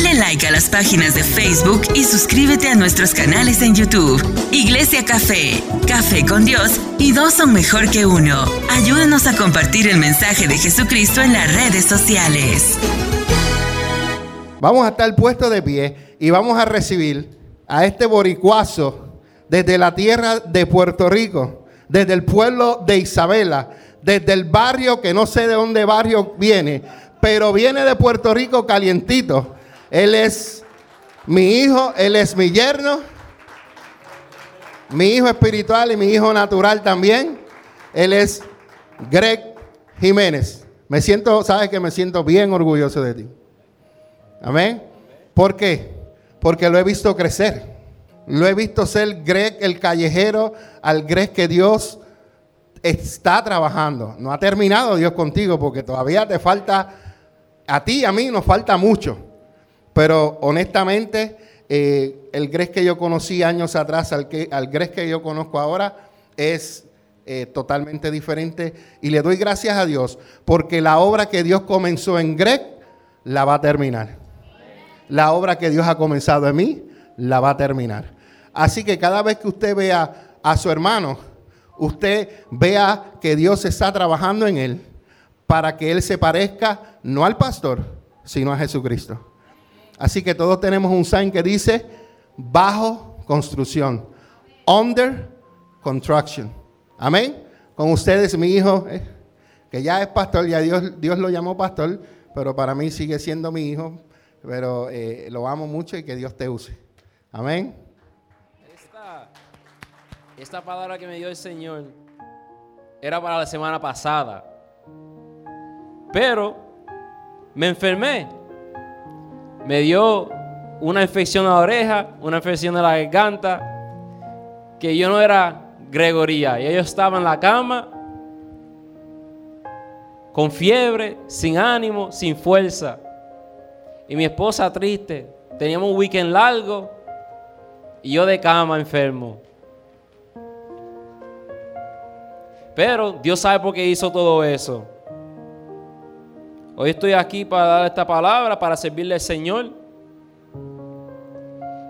Dale like a las páginas de Facebook y suscríbete a nuestros canales en YouTube. Iglesia Café, Café con Dios y dos son mejor que uno. Ayúdanos a compartir el mensaje de Jesucristo en las redes sociales. Vamos a estar puestos de pie y vamos a recibir a este boricuazo desde la tierra de Puerto Rico, desde el pueblo de Isabela, desde el barrio que no sé de dónde barrio viene, pero viene de Puerto Rico calientito. Él es mi hijo, él es mi yerno, mi hijo espiritual y mi hijo natural también. Él es Greg Jiménez. Me siento, sabes que me siento bien orgulloso de ti. Amén. ¿Por qué? Porque lo he visto crecer. Lo he visto ser Greg el callejero, al Greg que Dios está trabajando. No ha terminado Dios contigo porque todavía te falta, a ti y a mí nos falta mucho. Pero honestamente, eh, el Greg que yo conocí años atrás al, que, al que yo conozco ahora es eh, totalmente diferente. Y le doy gracias a Dios porque la obra que Dios comenzó en Greg la va a terminar. La obra que Dios ha comenzado en mí la va a terminar. Así que cada vez que usted vea a su hermano, usted vea que Dios está trabajando en él para que él se parezca no al pastor, sino a Jesucristo. Así que todos tenemos un sign que dice bajo construcción, under construction. Amén. Con ustedes mi hijo, eh, que ya es pastor, ya Dios, Dios lo llamó pastor, pero para mí sigue siendo mi hijo, pero eh, lo amo mucho y que Dios te use. Amén. Esta palabra que me dio el Señor era para la semana pasada. Pero me enfermé. Me dio una infección a la oreja, una infección de la garganta, que yo no era Gregoría. Y yo estaba en la cama, con fiebre, sin ánimo, sin fuerza. Y mi esposa triste. Teníamos un weekend largo y yo de cama enfermo. Pero Dios sabe por qué hizo todo eso. Hoy estoy aquí para dar esta palabra, para servirle al Señor.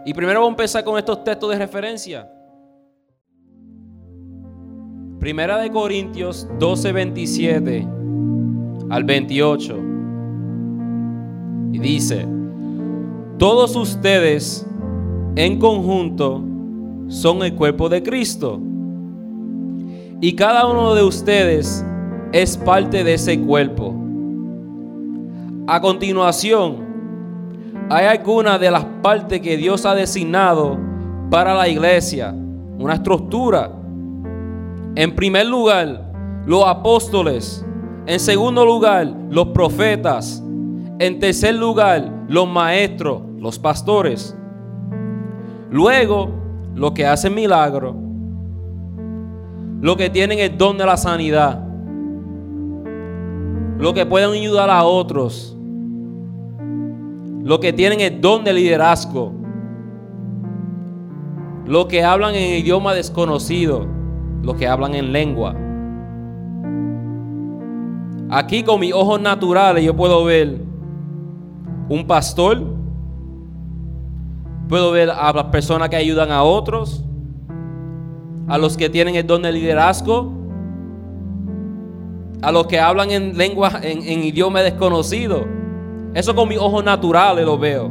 Y primero vamos a empezar con estos textos de referencia. Primera de Corintios 12, 27 al 28. Y dice, todos ustedes en conjunto son el cuerpo de Cristo y cada uno de ustedes es parte de ese cuerpo. A continuación, hay algunas de las partes que Dios ha designado para la iglesia, una estructura. En primer lugar, los apóstoles. En segundo lugar, los profetas. En tercer lugar, los maestros, los pastores. Luego, los que hacen milagros lo que tienen el don de la sanidad, lo que pueden ayudar a otros, lo que tienen el don de liderazgo, lo que hablan en idioma desconocido, lo que hablan en lengua. Aquí con mis ojos naturales yo puedo ver un pastor, puedo ver a las personas que ayudan a otros, a los que tienen el don de liderazgo, a los que hablan en lengua, en, idioma desconocido. Eso con mis ojos naturales lo veo.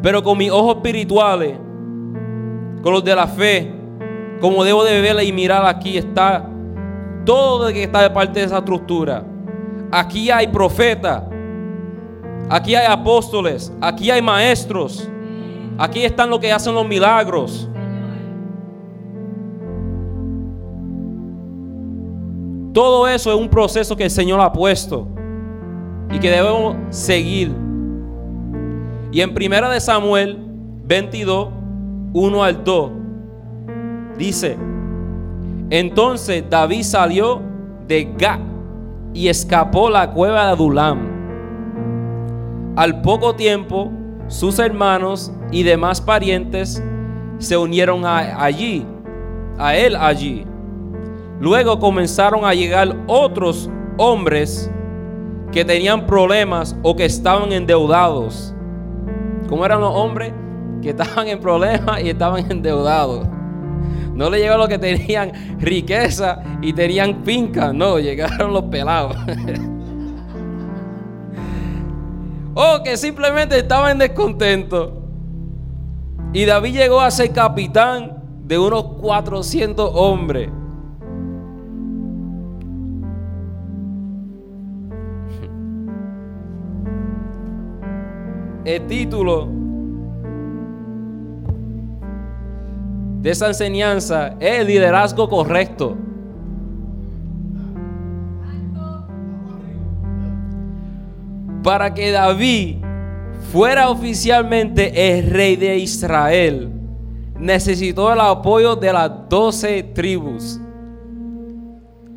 Pero con mis ojos espirituales, con los de la fe, como debo de verla y mirar aquí está todo lo que está de parte de esa estructura. Aquí hay profetas, aquí hay apóstoles, aquí hay maestros, aquí están los que hacen los milagros. Todo eso es un proceso que el Señor ha puesto y que debemos seguir. Y en primera de Samuel 22, 1 al 2, dice, entonces David salió de Gat y escapó la cueva de Adulam. Al poco tiempo, sus hermanos y demás parientes se unieron allí, a él allí. Luego comenzaron a llegar otros hombres que tenían problemas o que estaban endeudados. ¿Cómo eran los hombres? Que estaban en problemas y estaban endeudados. No le llegó a los que tenían riqueza y tenían finca. No, llegaron los pelados. o que simplemente estaban descontentos. Y David llegó a ser capitán de unos 400 hombres. El título de esa enseñanza es el liderazgo correcto. Para que David fuera oficialmente el rey de Israel, necesitó el apoyo de las doce tribus.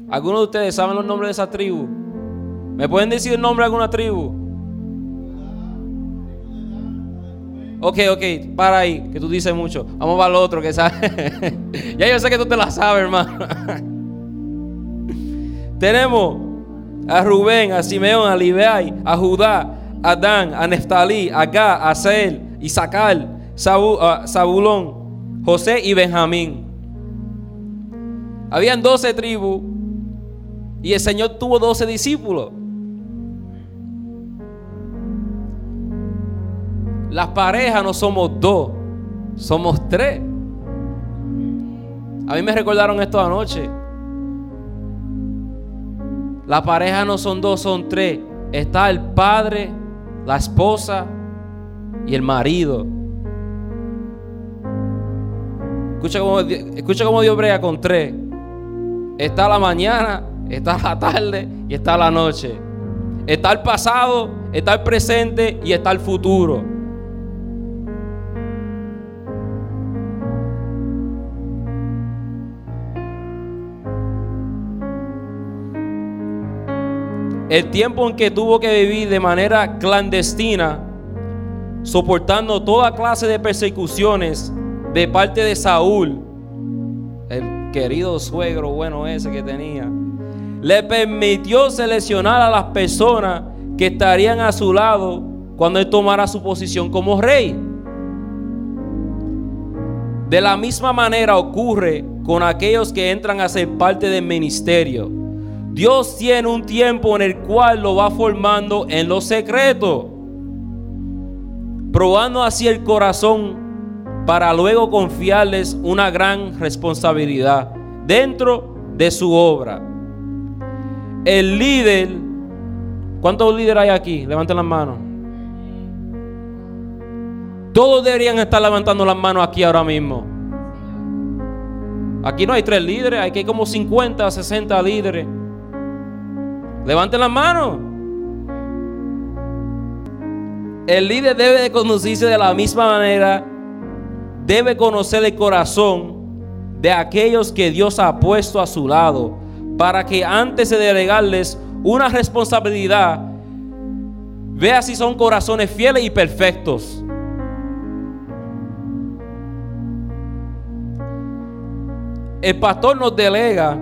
¿Algunos de ustedes saben los nombres de esa tribu? ¿Me pueden decir el nombre de alguna tribu? Ok, ok, para ahí, que tú dices mucho. Vamos para el otro que sabe. ya yo sé que tú te la sabes, hermano. Tenemos a Rubén, a Simeón, a Libeay, a Judá, a Dan, a Neftalí, a Gá, a Seel, Isaacar, Zabulón, José y Benjamín. Habían doce tribus y el Señor tuvo doce discípulos. Las parejas no somos dos, somos tres. A mí me recordaron esto anoche. Las parejas no son dos, son tres. Está el padre, la esposa y el marido. Escucha cómo, escucha cómo Dios brega con tres. Está la mañana, está la tarde y está la noche. Está el pasado, está el presente y está el futuro. El tiempo en que tuvo que vivir de manera clandestina, soportando toda clase de persecuciones de parte de Saúl, el querido suegro bueno ese que tenía, le permitió seleccionar a las personas que estarían a su lado cuando él tomara su posición como rey. De la misma manera ocurre con aquellos que entran a ser parte del ministerio. Dios tiene un tiempo en el cual lo va formando en lo secreto, probando así el corazón para luego confiarles una gran responsabilidad dentro de su obra. El líder, ¿cuántos líderes hay aquí? Levanten las manos. Todos deberían estar levantando las manos aquí ahora mismo. Aquí no hay tres líderes, aquí hay como 50, 60 líderes. Levanten la mano. El líder debe de conducirse de la misma manera. Debe conocer el corazón de aquellos que Dios ha puesto a su lado. Para que antes de delegarles una responsabilidad, vea si son corazones fieles y perfectos. El pastor nos delega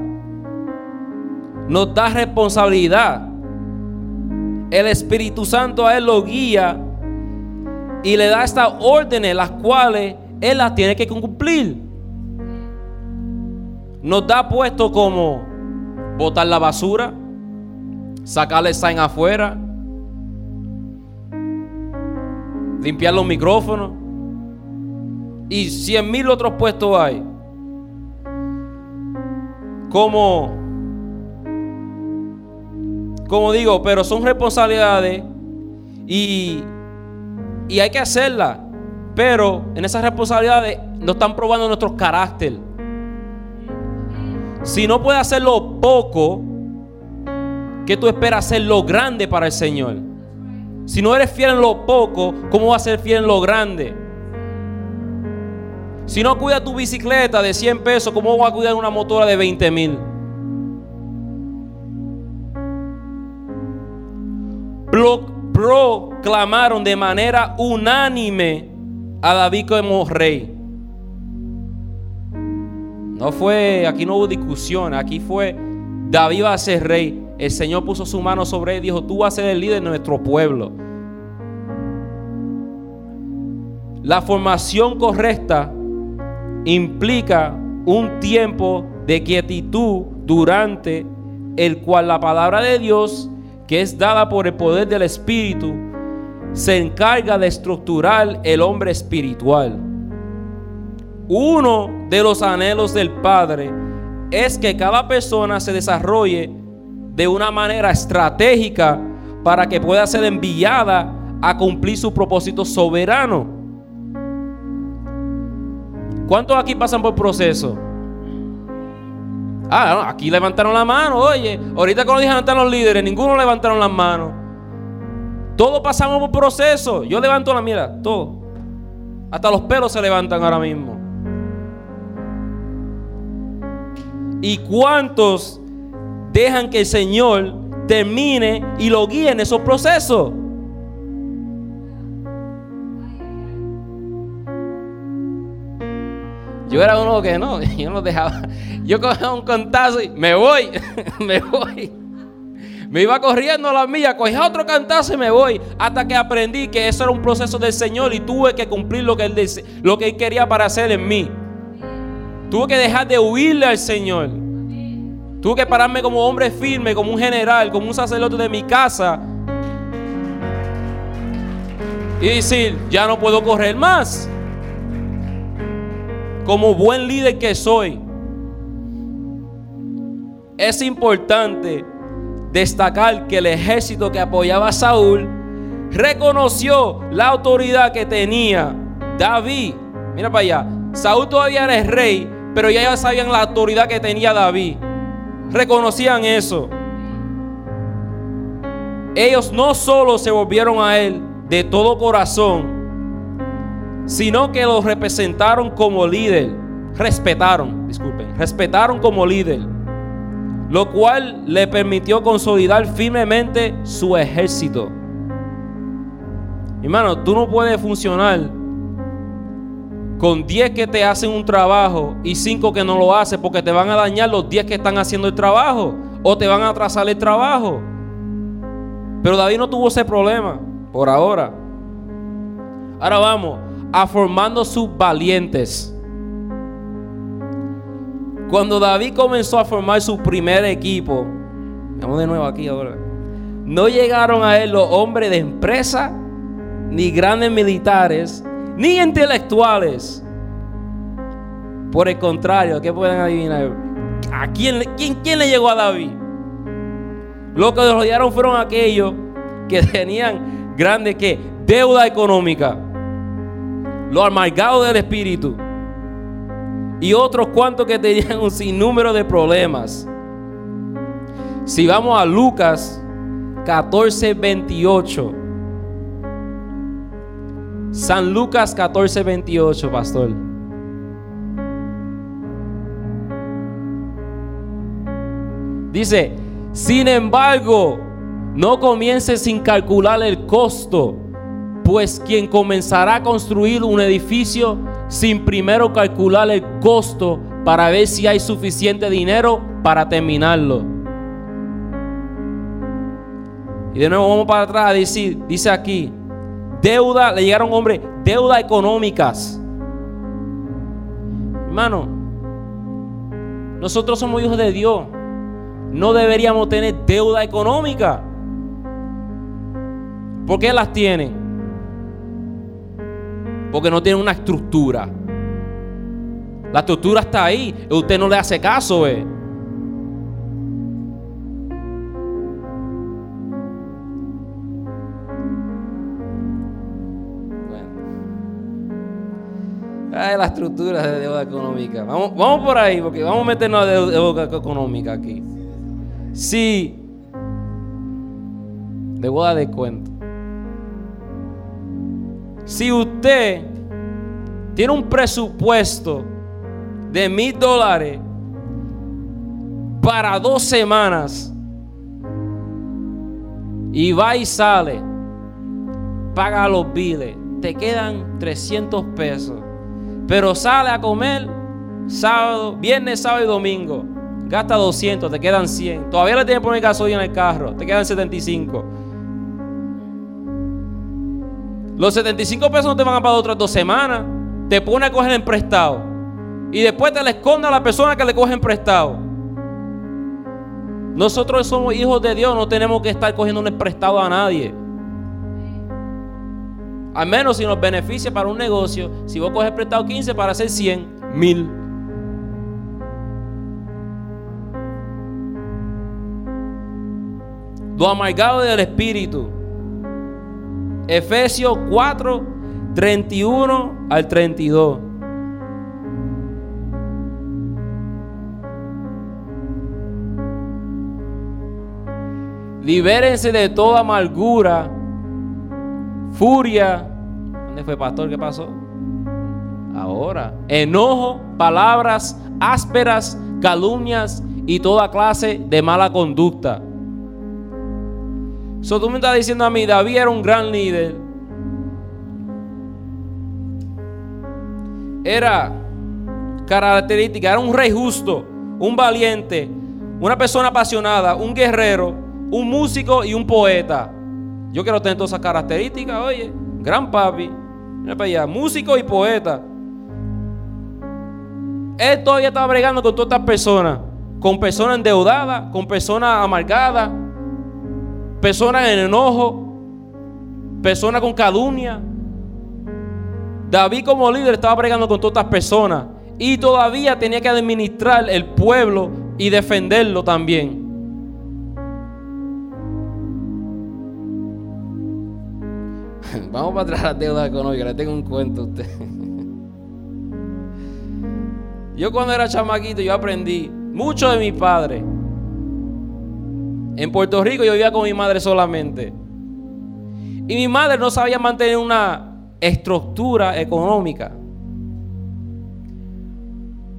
nos da responsabilidad. El Espíritu Santo a Él lo guía y le da estas órdenes, las cuales Él las tiene que cumplir. Nos da puesto como botar la basura, sacarle sign afuera, limpiar los micrófonos y cien mil otros puestos hay. Como como digo, pero son responsabilidades y, y hay que hacerlas. Pero en esas responsabilidades no están probando nuestro carácter. Si no puedes hacer lo poco, ¿qué tú esperas hacer lo grande para el Señor? Si no eres fiel en lo poco, ¿cómo vas a ser fiel en lo grande? Si no cuidas tu bicicleta de 100 pesos, ¿cómo vas a cuidar una motora de 20 mil? Proclamaron de manera unánime a David como rey. No fue, aquí no hubo discusión, aquí fue David va a ser rey. el Señor puso su mano sobre él y dijo, tú vas a ser el líder de nuestro pueblo. La formación correcta implica un tiempo de quietud durante el cual la palabra de Dios, que es dada por el poder del Espíritu, se encarga de estructurar el hombre espiritual. Uno de los anhelos del Padre es que cada persona se desarrolle de una manera estratégica para que pueda ser enviada a cumplir su propósito soberano. ¿Cuántos aquí pasan por proceso? Ah, aquí levantaron la mano, oye, ahorita cuando dije levantar los líderes, ninguno levantaron las manos. Todos pasamos por proceso. Yo levanto la mira, todo. Hasta los pelos se levantan ahora mismo. ¿Y cuántos dejan que el Señor termine y lo guíe en esos procesos? Yo era uno que no, yo no dejaba. Yo cogía un cantazo y me voy, me voy. Me iba corriendo a la mía, cogía otro cantazo y me voy. Hasta que aprendí que eso era un proceso del Señor y tuve que cumplir lo que Él, lo que él quería para hacer en mí. Tuve que dejar de huirle al Señor. Tuve que pararme como hombre firme, como un general, como un sacerdote de mi casa. Y decir, ya no puedo correr más. Como buen líder que soy. Es importante destacar que el ejército que apoyaba a Saúl reconoció la autoridad que tenía David. Mira para allá. Saúl todavía era rey, pero ya sabían la autoridad que tenía David. Reconocían eso. Ellos no solo se volvieron a él de todo corazón, sino que lo representaron como líder. Respetaron, disculpen, respetaron como líder lo cual le permitió consolidar firmemente su ejército. Hermano, tú no puedes funcionar con 10 que te hacen un trabajo y 5 que no lo hacen porque te van a dañar los 10 que están haciendo el trabajo o te van a atrasar el trabajo. Pero David no tuvo ese problema por ahora. Ahora vamos formando sus valientes. Cuando David comenzó a formar su primer equipo, vamos de nuevo aquí ahora, no llegaron a él los hombres de empresa, ni grandes militares, ni intelectuales. Por el contrario, ¿qué pueden adivinar? ¿A quién, quién, quién le llegó a David? Lo que rodearon fueron aquellos que tenían grande que deuda económica, los amargados del espíritu y otros cuantos que tenían un sinnúmero de problemas. Si vamos a Lucas 14, 28. San Lucas 14, 28, pastor. Dice, sin embargo, no comience sin calcular el costo, pues quien comenzará a construir un edificio sin primero calcular el costo para ver si hay suficiente dinero para terminarlo. Y de nuevo vamos para atrás a decir, dice aquí, deuda, le llegaron hombres, deuda económicas. Hermano, nosotros somos hijos de Dios. No deberíamos tener deuda económica. ¿Por qué las tienen? Porque no tiene una estructura. La estructura está ahí. Usted no le hace caso, eh. Ay, la estructura de deuda económica. Vamos, vamos por ahí, porque vamos a meternos a deuda económica aquí. Sí. Deuda de cuento. Si usted tiene un presupuesto de mil dólares para dos semanas y va y sale, paga los biles, te quedan 300 pesos, pero sale a comer sábado, viernes, sábado y domingo, gasta 200, te quedan 100. Todavía le tienes que poner gasolina en el carro, te quedan 75. Los 75 pesos no te van a pagar otras dos semanas. Te pone a coger en prestado. Y después te le esconde a la persona que le coge en prestado. Nosotros somos hijos de Dios, no tenemos que estar cogiendo un prestado a nadie. Al menos si nos beneficia para un negocio, si vos coges prestado 15 para hacer 100, mil. Lo amargado del espíritu. Efesios 4, 31 al 32. Libérense de toda amargura, furia. ¿Dónde fue pastor? ¿Qué pasó? Ahora. Enojo, palabras ásperas, calumnias y toda clase de mala conducta. So, tú me estás diciendo a mí, David era un gran líder. Era característica, era un rey justo, un valiente, una persona apasionada, un guerrero, un músico y un poeta. Yo quiero tener todas esas características, oye, gran papi. Mira para allá, músico y poeta. Él todavía estaba bregando con todas estas personas, con personas endeudadas, con personas amargadas, personas en enojo, personas con calumnia. David como líder estaba bregando con todas estas personas y todavía tenía que administrar el pueblo y defenderlo también. Vamos para atrás a la deuda económica, le tengo un cuento a usted. Yo cuando era chamaquito yo aprendí mucho de mi padre. En Puerto Rico yo vivía con mi madre solamente. Y mi madre no sabía mantener una estructura económica.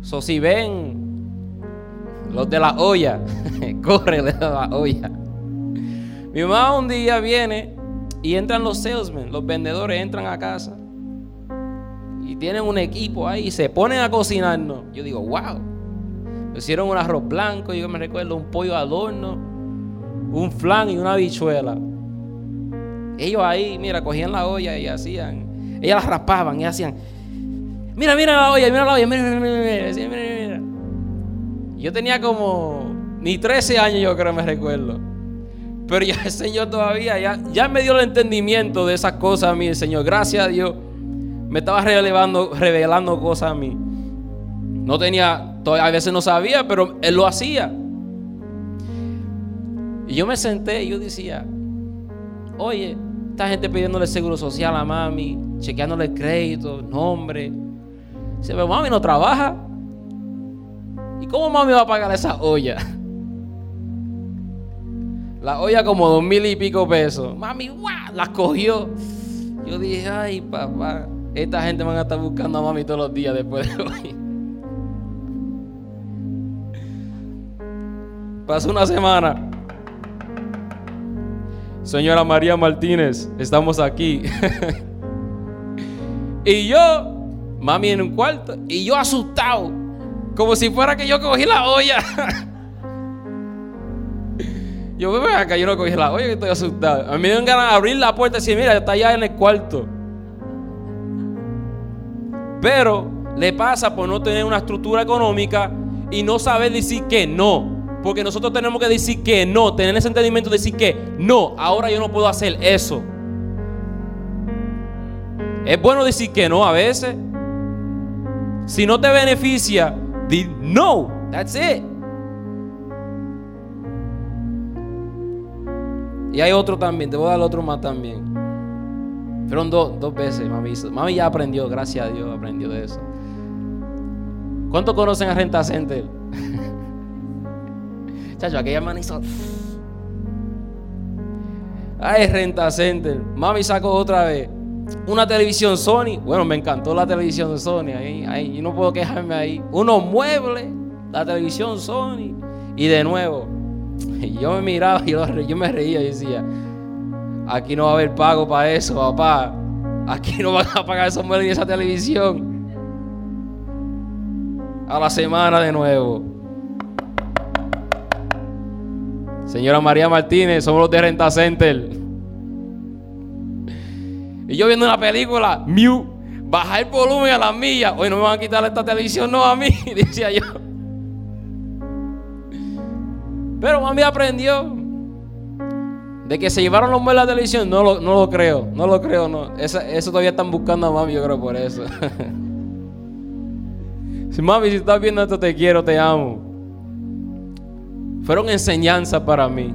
So, si ven los de la olla, corre de la olla. Mi mamá un día viene y entran los salesmen, los vendedores entran a casa y tienen un equipo ahí y se ponen a cocinarnos. Yo digo, wow. hicieron un arroz blanco, yo me recuerdo un pollo al horno un flan y una bichuela. Ellos ahí, mira, cogían la olla y hacían, ellas la raspaban y hacían, mira, mira la olla, mira la olla, mira, mira, mira, mira, mira. Yo tenía como ni 13 años, yo creo, me recuerdo. Pero ya el Señor todavía, ya, ya me dio el entendimiento de esas cosas a mí, el Señor. Gracias a Dios, me estaba revelando, revelando cosas a mí. No tenía, a veces no sabía, pero Él lo hacía. Y yo me senté y yo decía, oye, esta gente pidiéndole seguro social a mami, chequeándole crédito, nombre. Dice, pero mami no trabaja. ¿Y cómo mami va a pagar esa olla? La olla como dos mil y pico pesos. Mami, ¡guau! La cogió. Yo dije, ay, papá, esta gente van a estar buscando a mami todos los días después de hoy. Pasó una semana. Señora María Martínez, estamos aquí. y yo, mami en un cuarto, y yo asustado, como si fuera que yo cogí la olla. yo veo acá, yo no cogí la olla, que estoy asustado. A mí me dan ganas de abrir la puerta y decir, mira, está allá en el cuarto. Pero le pasa por no tener una estructura económica y no saber decir que no. Porque nosotros tenemos que decir que no, tener ese entendimiento de decir que no, ahora yo no puedo hacer eso. Es bueno decir que no a veces. Si no te beneficia, di no. That's it. Y hay otro también, te voy a dar otro más también. Fueron dos, dos veces, mami. Mami ya aprendió, gracias a Dios, aprendió de eso. ¿Cuántos conocen a Renta Center? Chacho, aquella man hizo. Ay, Renta Center. Mami sacó otra vez una televisión Sony. Bueno, me encantó la televisión Sony. Ahí, ahí, yo no puedo quejarme ahí. Unos muebles, la televisión Sony. Y de nuevo, yo me miraba y yo, me reía y decía: Aquí no va a haber pago para eso, papá. Aquí no van a pagar esos muebles ni esa televisión. A la semana de nuevo. Señora María Martínez, somos los de Renta Center. Y yo viendo una película, Mew, bajar el volumen a las millas. Hoy no me van a quitar esta televisión, no a mí, decía yo. Pero mami aprendió de que se llevaron los muebles a la televisión. No lo, no lo creo, no lo creo, no. eso todavía están buscando a mami, yo creo por eso. si mami, si estás viendo esto, te quiero, te amo. Fueron enseñanzas para mí.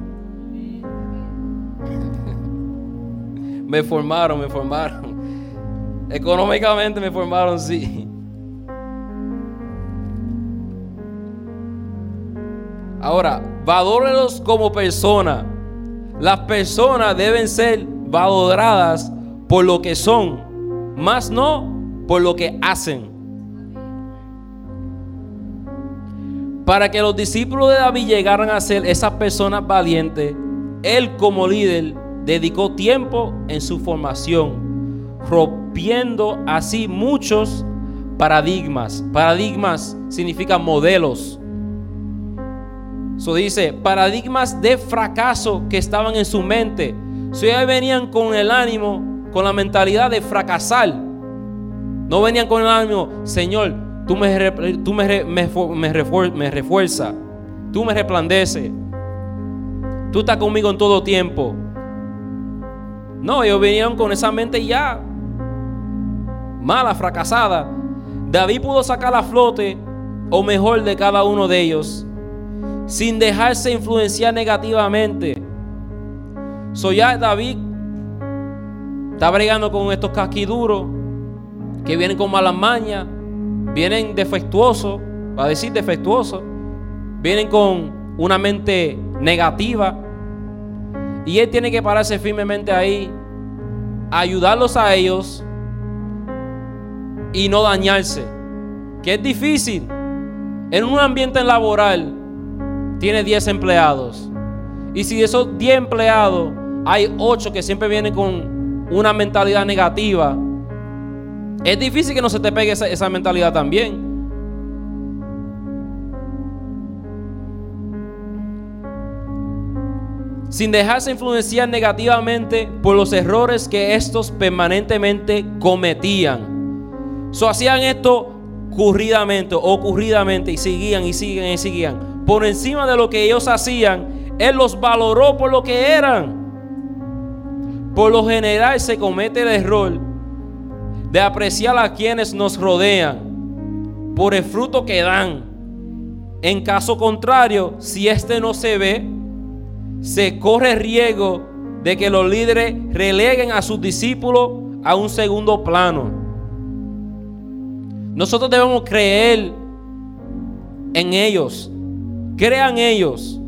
me formaron, me formaron. Económicamente me formaron, sí. Ahora, valórelos como persona. Las personas deben ser valoradas por lo que son, más no por lo que hacen. Para que los discípulos de David llegaran a ser esas personas valientes, él como líder dedicó tiempo en su formación, rompiendo así muchos paradigmas. Paradigmas significan modelos eso dice, paradigmas de fracaso que estaban en su mente. Si ellos venían con el ánimo, con la mentalidad de fracasar. No venían con el ánimo, Señor, tú me, tú tú me resplandeces, tú estás conmigo en todo tiempo. No, ellos venían con esa mente ya mala, fracasada. David pudo sacar a flote, o mejor de cada uno de ellos, sin dejarse influenciar negativamente. So ya David está bregando con estos casquiduros que vienen con malas mañas, vienen defectuosos, va a decir defectuosos, vienen con una mente negativa. Y él tiene que pararse firmemente ahí, ayudarlos a ellos y no dañarse. Que es difícil en un ambiente laboral tiene 10 empleados. Y si de esos 10 empleados hay 8 que siempre vienen con una mentalidad negativa, es difícil que no se te pegue esa, mentalidad también. sin dejarse influenciar negativamente por los errores que estos permanentemente cometían. So hacían esto ocurridamente, ocurridamente y seguían y siguen y seguían por encima de lo que ellos hacían, Él los valoró por lo que eran. Por lo general se comete el error de apreciar a quienes nos rodean por el fruto que dan. En caso contrario, si este no se ve, se corre riesgo de que los líderes releguen a sus discípulos a un segundo plano. Nosotros debemos creer en ellos crean ellos.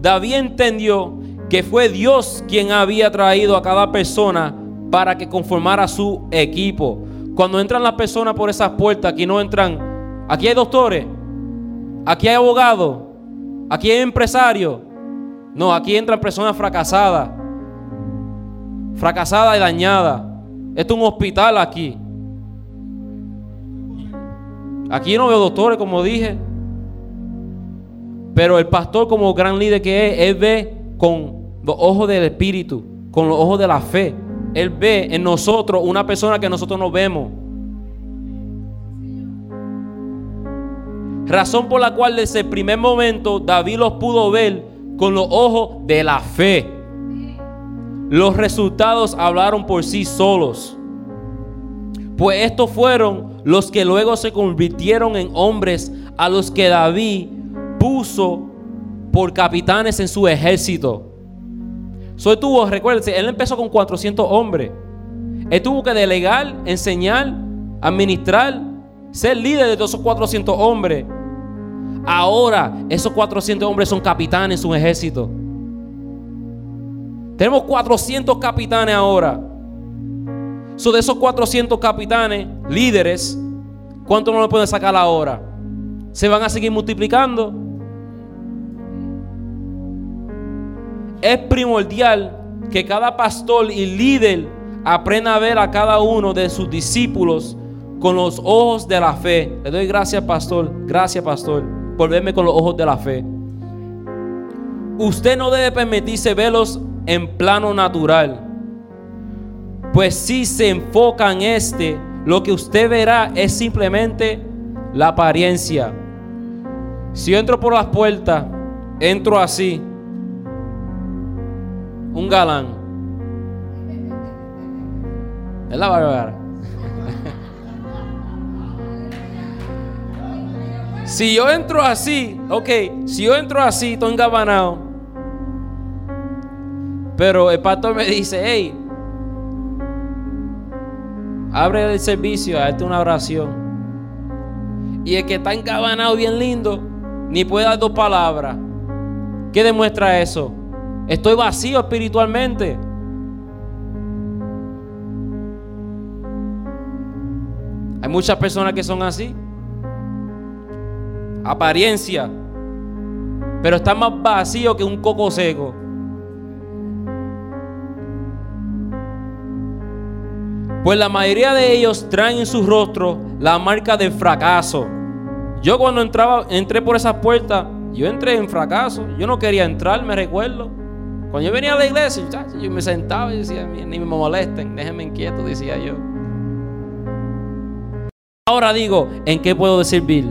David entendió que fue Dios quien había traído a cada persona para que conformara su equipo. Cuando entran las personas por esas puertas, aquí no entran, aquí hay doctores, aquí hay abogados, aquí hay empresarios. No, aquí entran personas fracasadas, fracasadas y dañadas. Esto es un hospital aquí. Aquí no veo doctores, como dije. Pero el pastor como gran líder que es, él ve con los ojos del Espíritu, con los ojos de la fe. Él ve en nosotros una persona que nosotros no vemos. Razón por la cual desde el primer momento David los pudo ver con los ojos de la fe. Los resultados hablaron por sí solos. Pues estos fueron los que luego se convirtieron en hombres a los que David puso por capitanes en su ejército. Soy tuvo, recuérdense, él empezó con 400 hombres. Él tuvo que delegar, enseñar, administrar, ser líder de todos esos 400 hombres. Ahora, esos 400 hombres son capitanes en su ejército. Tenemos 400 capitanes ahora. So, de esos 400 capitanes, líderes, ¿cuánto no le pueden sacar ahora? ¿Se van a seguir multiplicando? Es primordial que cada pastor y líder aprenda a ver a cada uno de sus discípulos con los ojos de la fe. Le doy gracias, pastor. Gracias, pastor, por verme con los ojos de la fe. usted no debe permitirse verlos en plano natural. Pues si se enfoca en este, lo que usted verá es simplemente la apariencia. Si entro por las puertas, entro así, un galán. Es la barbara. si yo entro así, ok, si yo entro así, estoy engabanado. Pero el pastor me dice, hey, abre el servicio, hazte una oración. Y el que está encabanado bien lindo, ni puede dar dos palabras. ¿Qué demuestra eso? Estoy vacío espiritualmente. Hay muchas personas que son así. Apariencia. Pero están más vacíos que un coco seco. Pues la mayoría de ellos traen en sus rostros la marca del fracaso. Yo cuando entraba, entré por esas puertas, yo entré en fracaso. Yo no quería entrar, me recuerdo. Cuando yo venía a la iglesia, yo me sentaba y decía, ni me molesten, déjenme inquieto, decía yo. Ahora digo, ¿en qué puedo servir?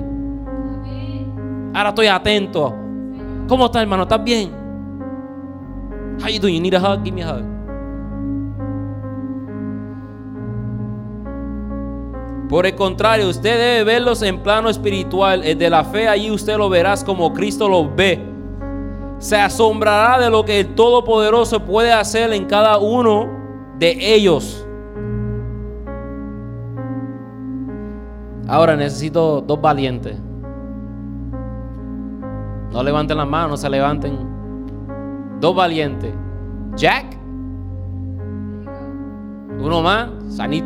Ahora estoy atento. ¿Cómo estás, hermano? ¿Estás bien? How you doing? You need a hug? Give me a hug. Por el contrario, usted debe verlos en plano espiritual. El de la fe, allí usted lo verás como Cristo los ve se asombrará de lo que el Todopoderoso puede hacer en cada uno de ellos. Ahora necesito dos valientes. No levanten las manos, no se levanten. Dos valientes. Jack. Uno más.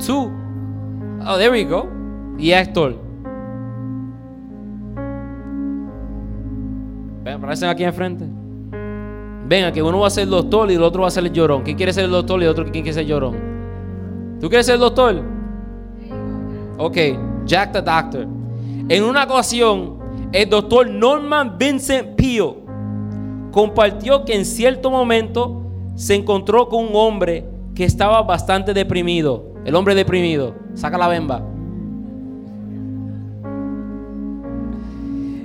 Two. Oh, there we go. Y Héctor. Ven, aparecen aquí enfrente. Venga, que uno va a ser el doctor y el otro va a ser el llorón. ¿Quién quiere ser el doctor y el otro quién quiere ser el llorón? ¿Tú quieres ser el doctor? Ok, Jack the Doctor. En una ocasión, el doctor Norman Vincent Pio compartió que en cierto momento se encontró con un hombre que estaba bastante deprimido. El hombre deprimido. Saca la bemba.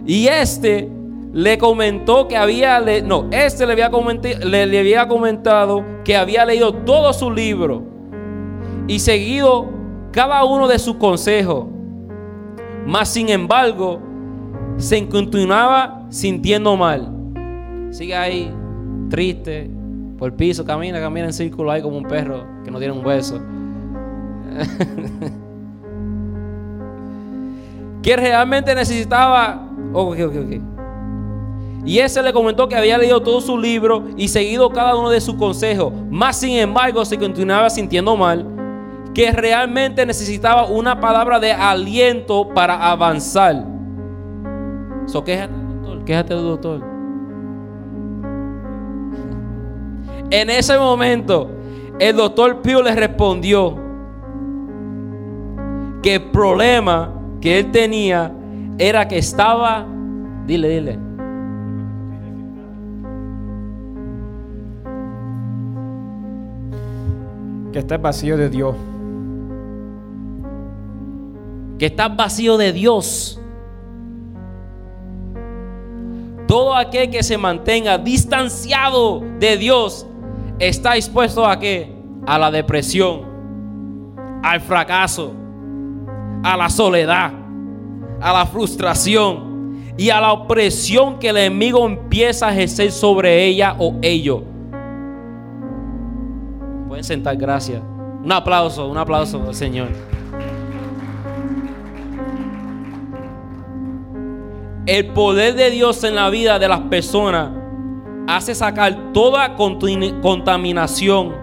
Y este le comentó que había, no, este le había, le, había comentado que había leído todo su libro y seguido cada uno de sus consejos. Mas sin embargo, se continuaba sintiendo mal. Sigue ahí, triste, por el piso, camina, camina en círculo ahí como un perro que no tiene un hueso. que realmente necesitaba. Ok, ok, ok. Y ese le comentó que había leído todo su libro y seguido cada uno de sus consejos. Más sin embargo, se continuaba sintiendo mal, que realmente necesitaba una palabra de aliento para avanzar. So, doctor, quéjate, doctor. En ese momento, el doctor Pío le respondió que el problema que él tenía era que estaba, dile, dile, Que estás vacío de Dios. Que estás vacío de Dios. Todo aquel que se mantenga distanciado de Dios está expuesto a qué? A la depresión, al fracaso, a la soledad, a la frustración y a la opresión que el enemigo empieza a ejercer sobre ella o ello sentar, gracias. Un aplauso, un aplauso al Señor. El poder de Dios en la vida de las personas hace sacar toda contaminación.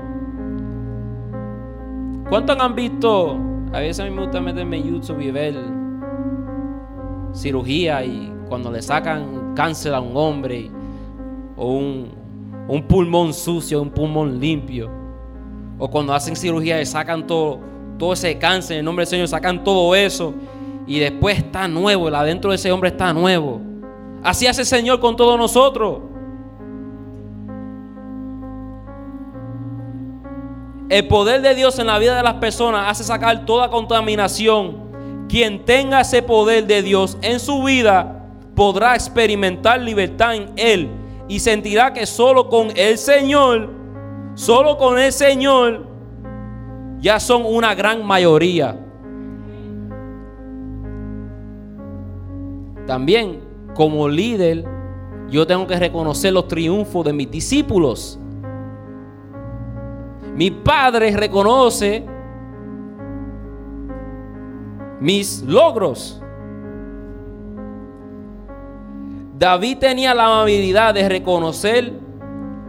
¿Cuántos han visto? A veces a mí me gusta meterme en YouTube y ver cirugía y cuando le sacan cáncer a un hombre o un pulmón sucio, un pulmón limpio. O cuando hacen cirugía y sacan todo, todo ese cáncer en el nombre del Señor, sacan todo eso. Y después está nuevo, el adentro de ese hombre está nuevo. Así hace el Señor con todos nosotros. El poder de Dios en la vida de las personas hace sacar toda contaminación. Quien tenga ese poder de Dios en su vida podrá experimentar libertad en Él y sentirá que solo con el Señor solo con el Señor, ya son una gran mayoría. También como líder, yo tengo que reconocer los triunfos de mis discípulos. Mi padre reconoce mis logros. David tenía la amabilidad de reconocer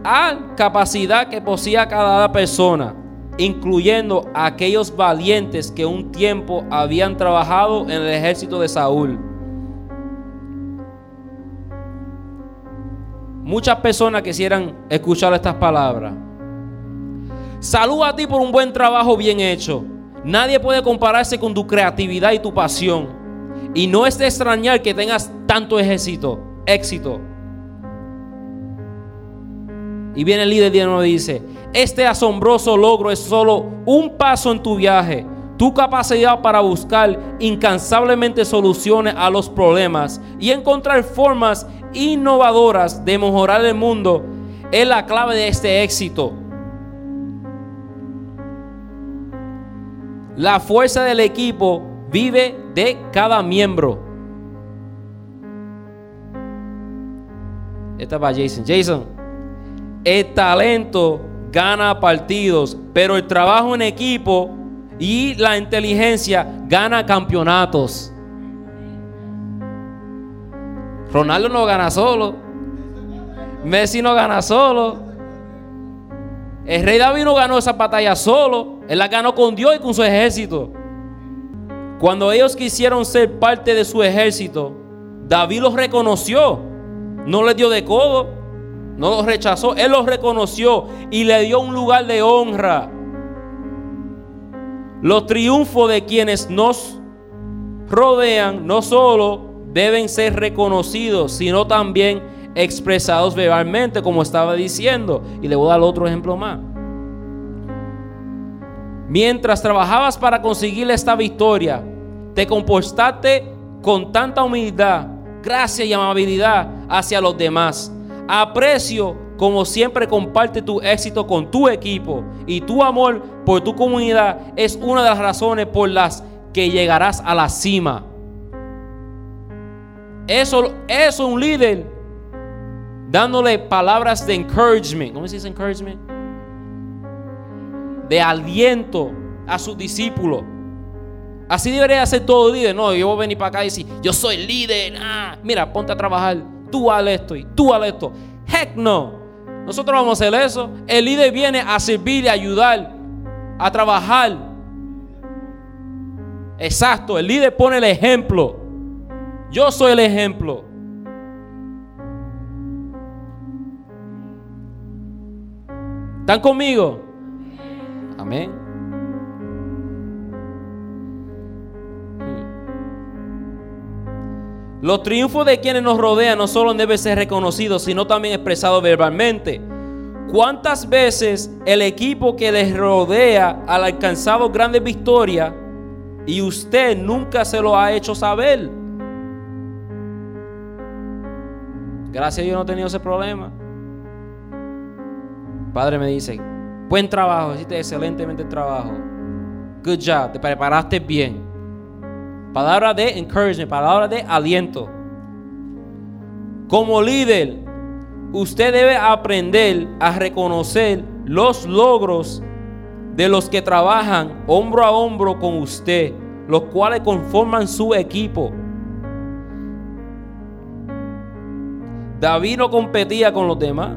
la capacidad que poseía cada persona, incluyendo a aquellos valientes que un tiempo habían trabajado en el ejército de Saúl. Muchas personas quisieran escuchar estas palabras. Salud a ti por un buen trabajo bien hecho. Nadie puede compararse con tu creatividad y tu pasión. Y no es de extrañar que tengas tanto éxito. Y viene el líder y dice, este asombroso logro es solo un paso en tu viaje. Tu capacidad para buscar incansablemente soluciones a los problemas y encontrar formas innovadoras de mejorar el mundo es la clave de este éxito. La fuerza del equipo vive de cada miembro. Esta va Jason. Jason, el talento gana partidos, pero el trabajo en equipo y la inteligencia gana campeonatos. Ronaldo no gana solo. Messi no gana solo. El rey David no ganó esa batalla solo. Él la ganó con Dios y con su ejército. Cuando ellos quisieron ser parte de su ejército, David los reconoció. No les dio de codo. No los rechazó. Él los reconoció y le dio un lugar de honra. Los triunfos de quienes nos rodean no solo deben ser reconocidos, sino también expresados verbalmente, como estaba diciendo. Y le voy a dar otro ejemplo más. Mientras trabajabas para conseguir esta victoria, te comportaste con tanta humildad, gracia y amabilidad hacia los demás. Aprecio como siempre comparte tu éxito con tu equipo y tu amor por tu comunidad es una de las razones por las que llegarás a la cima. Eso, es un líder dándole palabras de encouragement. ¿Cómo se dice encouragement? De aliento a sus discípulos. Así debería ser todo líder. No, yo voy a venir para acá y decir, yo soy líder. Ah, mira, ponte a trabajar. Tú haz esto y tú haz esto. Heck no. Nosotros vamos a hacer eso. El líder viene a servir, a ayudar, a trabajar. Exacto. El líder pone el ejemplo. Yo soy el ejemplo. ¿Están conmigo? Amén. Los triunfos de quienes nos rodean no solo deben ser reconocidos, sino también expresados verbalmente. ¿Cuántas veces el equipo que les rodea ha alcanzado grandes victorias y usted nunca se lo ha hecho saber? Gracias a Dios no he tenido ese problema. Padre me dice, buen trabajo, hiciste excelentemente el trabajo. Good job, te preparaste bien. Palabra de encouragement, palabra de aliento. Como líder, usted debe aprender a reconocer los logros de los que trabajan hombro a hombro con usted, los cuales conforman su equipo. David no competía con los demás.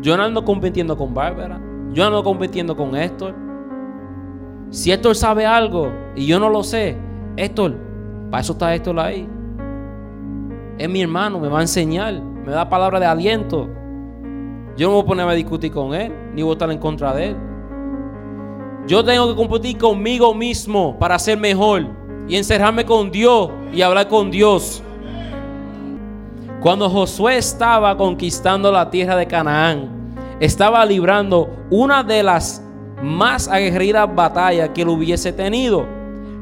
Yo no ando compitiendo con Bárbara. Yo no ando compitiendo con Héctor. Si Héctor sabe algo y yo no lo sé, Héctor, para eso está Héctor ahí. Es mi hermano, me va a enseñar, me da palabra de aliento. Yo no voy a poner a discutir con él, ni voy a estar en contra de él. Yo tengo que competir conmigo mismo para ser mejor y encerrarme con Dios y hablar con Dios. Cuando Josué estaba conquistando la tierra de Canaán, estaba librando una de las más aguerrida batalla que lo hubiese tenido,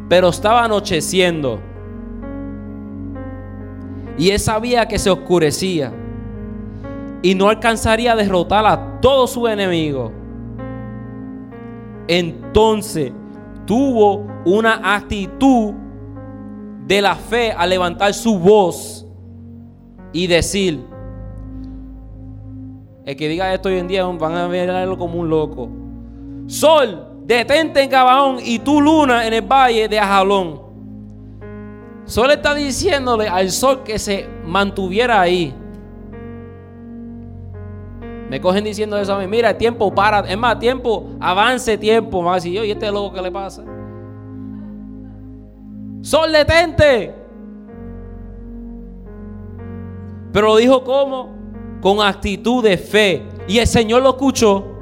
pero estaba anocheciendo. Y él sabía que se oscurecía y no alcanzaría a derrotar a todos sus enemigos. Entonces tuvo una actitud de la fe al levantar su voz y decir, el que diga esto hoy en día van a verlo como un loco. Sol, detente en Gabaón y tu luna en el valle de Ajalón. Sol está diciéndole al sol que se mantuviera ahí. Me cogen diciendo eso a mí. Mira, tiempo para. Es más, tiempo, avance tiempo. Más y yo, ¿y este loco qué le pasa? Sol, detente. Pero lo dijo como? Con actitud de fe. Y el Señor lo escuchó.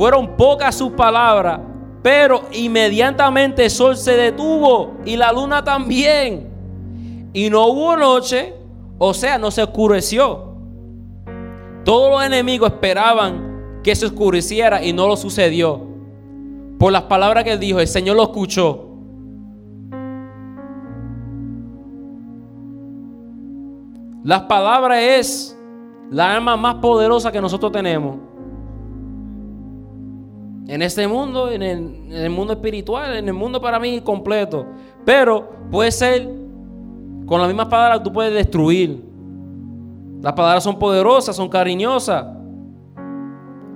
Fueron pocas sus palabras, pero inmediatamente el sol se detuvo y la luna también. Y no hubo noche, o sea, no se oscureció. Todos los enemigos esperaban que se oscureciera y no lo sucedió. Por las palabras que dijo, el Señor lo escuchó. Las palabras es la arma más poderosa que nosotros tenemos. En este mundo, en el, mundo espiritual, en el mundo para mí completo. Pero puede ser, con las mismas palabras tú puedes destruir. Las palabras son poderosas, son cariñosas.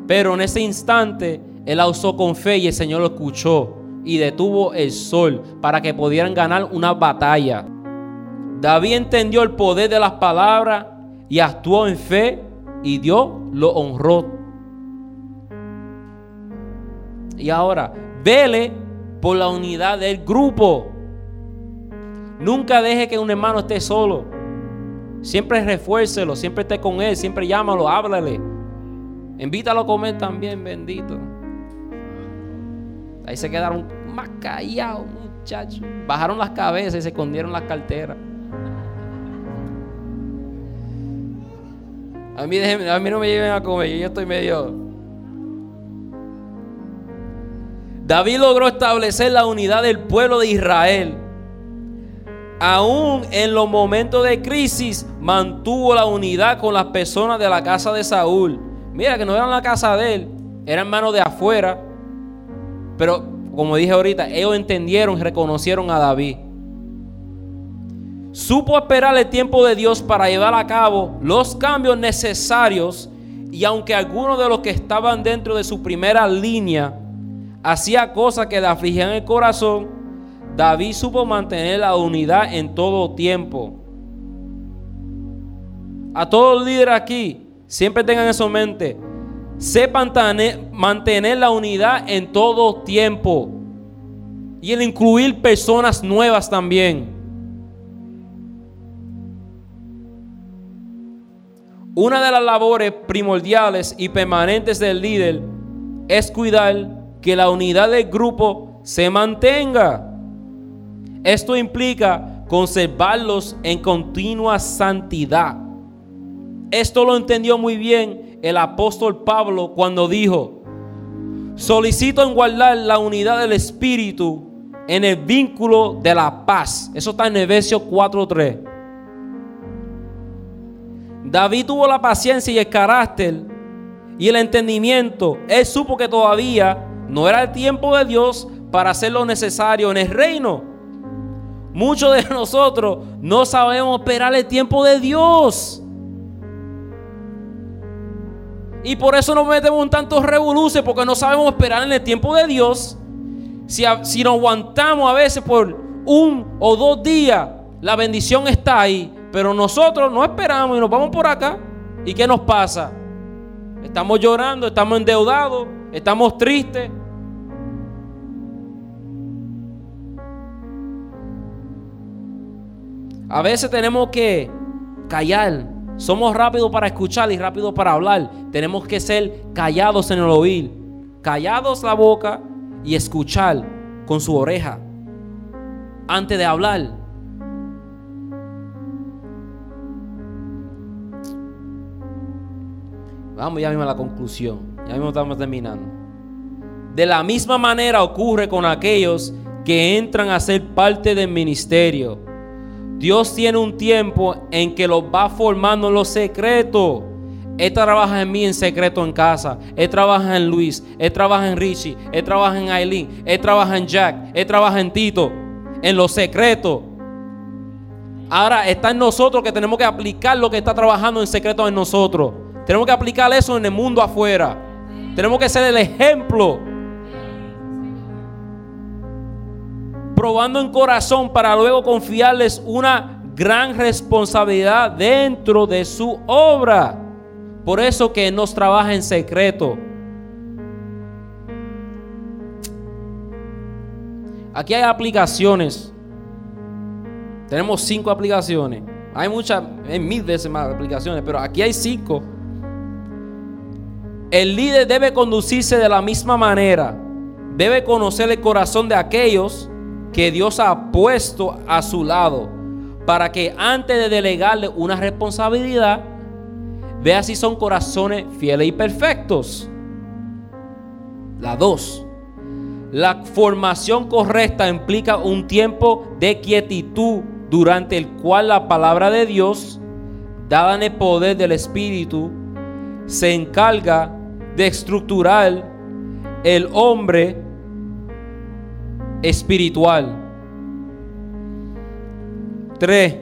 Pero en ese instante él la usó con fe y el Señor lo escuchó y detuvo el sol para que pudieran ganar una batalla. David entendió el poder de las palabras y actuó en fe y Dios lo honró. Y ahora, vele por la unidad del grupo. Nunca deje que un hermano esté solo. Siempre refuércelo, siempre esté con él, siempre llámalo, háblale. Invítalo a comer también, bendito. Ahí se quedaron más callados, muchachos. Bajaron las cabezas y se escondieron las carteras. A mí, a mí no me lleven a comer, yo estoy medio. David logró establecer la unidad del pueblo de Israel. Aún en los momentos de crisis mantuvo la unidad con las personas de la casa de Saúl. Mira que no eran la casa de él, eran manos de afuera. Pero como dije ahorita, ellos entendieron y reconocieron a David. Supo esperar el tiempo de Dios para llevar a cabo los cambios necesarios y aunque algunos de los que estaban dentro de su primera línea hacía cosas que le afligían el corazón, David supo mantener la unidad en todo tiempo. A todos los líderes aquí, siempre tengan eso en mente. Sepan mantener la unidad en todo tiempo. Y el incluir personas nuevas también. Una de las labores primordiales y permanentes del líder es cuidar que la unidad del grupo se mantenga. Esto implica conservarlos en continua santidad. Esto lo entendió muy bien el apóstol Pablo cuando dijo, solicito en guardar la unidad del Espíritu en el vínculo de la paz. Eso está en Efesios 4.3. David tuvo la paciencia y el carácter y el entendimiento. Él supo que todavía no era el tiempo de Dios para hacer lo necesario en el reino. Muchos de nosotros no sabemos esperar el tiempo de Dios. Y por eso nos metemos en tantos revoluces, porque no sabemos esperar en el tiempo de Dios. Si, si nos aguantamos a veces por un o dos días, la bendición está ahí. Pero nosotros no esperamos y nos vamos por acá. ¿Y qué nos pasa? Estamos llorando, estamos endeudados, estamos tristes. A veces tenemos que callar somos rápidos para escuchar y rápidos para hablar. Tenemos que ser callados en el oír. Callados la boca y escuchar con su oreja. Antes de hablar. Vamos ya mismo a la conclusión. Ya mismo estamos terminando. De la misma manera ocurre con aquellos que entran a ser parte del ministerio. Dios tiene un tiempo en que los va formando en los secretos. Él trabaja en mí en secreto en casa. Él trabaja en Luis. Él trabaja en Richie. Él trabaja en Aileen. Él trabaja en Jack. Él trabaja en Tito. En los secretos. Ahora está en nosotros que tenemos que aplicar lo que está trabajando en secreto en nosotros. Tenemos que aplicar eso en el mundo afuera. Tenemos que ser el ejemplo. Probando en corazón para luego confiarles una gran responsabilidad dentro de su obra. Por eso que nos trabaja en secreto. Aquí hay aplicaciones. Tenemos cinco aplicaciones. Hay muchas, hay mil veces más aplicaciones, pero aquí hay cinco. El líder debe conducirse de la misma manera. Debe conocer el corazón de aquellos que Dios ha puesto a su lado para que antes de delegarle una responsabilidad, vea si son corazones fieles y perfectos. La dos, la formación correcta implica un tiempo de quietud durante el cual la palabra de Dios, dada en el poder del Espíritu, se encarga de estructurar el hombre espiritual. 3.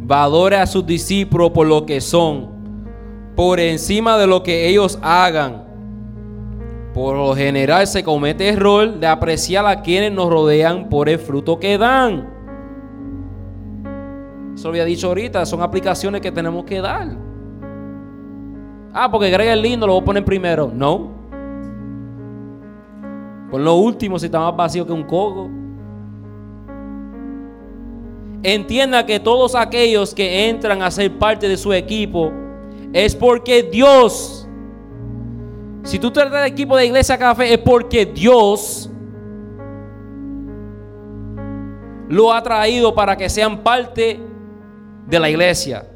Valore a sus discípulos por lo que son, por encima de lo que ellos hagan. Por lo general se comete error de apreciar a quienes nos rodean por el fruto que dan. Eso lo había dicho ahorita, son aplicaciones que tenemos que dar. Ah, porque Greg es lindo, lo voy a poner primero. No. Por lo último, si está más vacío que un coco. Entienda que todos aquellos que entran a ser parte de su equipo es porque Dios, si tú tratas del equipo de Iglesia Café, es porque Dios lo ha traído para que sean parte de la iglesia.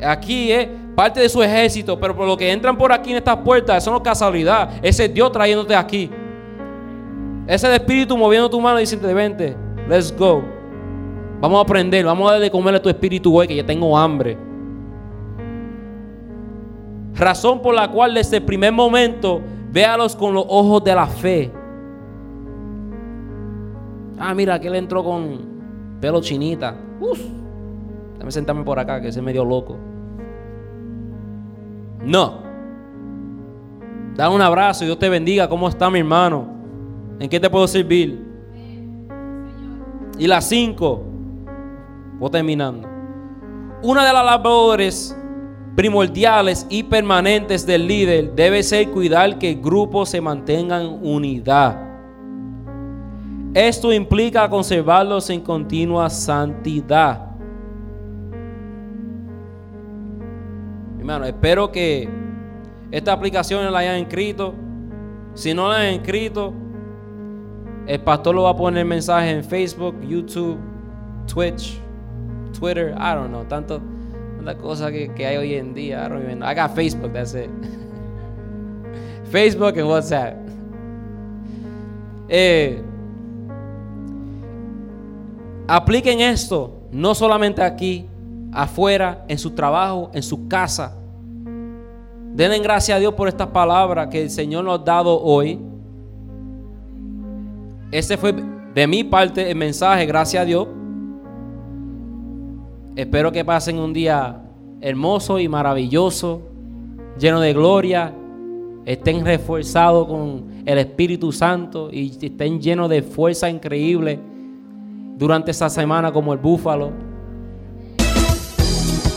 Aquí es parte de su ejército, pero por lo que entran por aquí en estas puertas, eso no es casualidad. Ese es Dios trayéndote aquí. Ese es espíritu moviendo tu mano y diciendo, vente, let's go. Vamos a aprender, vamos a darle de comer a tu espíritu hoy, que ya tengo hambre. Razón por la cual desde el primer momento, véalos con los ojos de la fe. Ah, mira, aquel entró con pelo chinita. Uf, déjame sentarme por acá, que ese medio loco. No. Da un abrazo y Dios te bendiga. ¿Cómo está mi hermano? ¿En qué te puedo servir? Y las cinco. Voy terminando. Una de las labores primordiales y permanentes del líder debe ser cuidar que el grupo se mantenga en unidad. Esto implica conservarlos en continua santidad. Hermano, espero que esta aplicación la hayan escrito. Si no la hayan escrito, el pastor lo va a poner mensaje en Facebook, YouTube, Twitch, Twitter, I don't know, tanto, tantas cosas que, que, hay hoy en día. I got Facebook, that's it. Facebook and WhatsApp. Eh, apliquen esto, no solamente aquí, afuera, en su trabajo, en su casa. Denle gracias a Dios por estas palabras que el Señor nos ha dado hoy. Ese fue de mi parte el mensaje, gracias a Dios. Espero que pasen un día hermoso y maravilloso, lleno de gloria. Estén reforzados con el Espíritu Santo y estén llenos de fuerza increíble durante esta semana como el búfalo.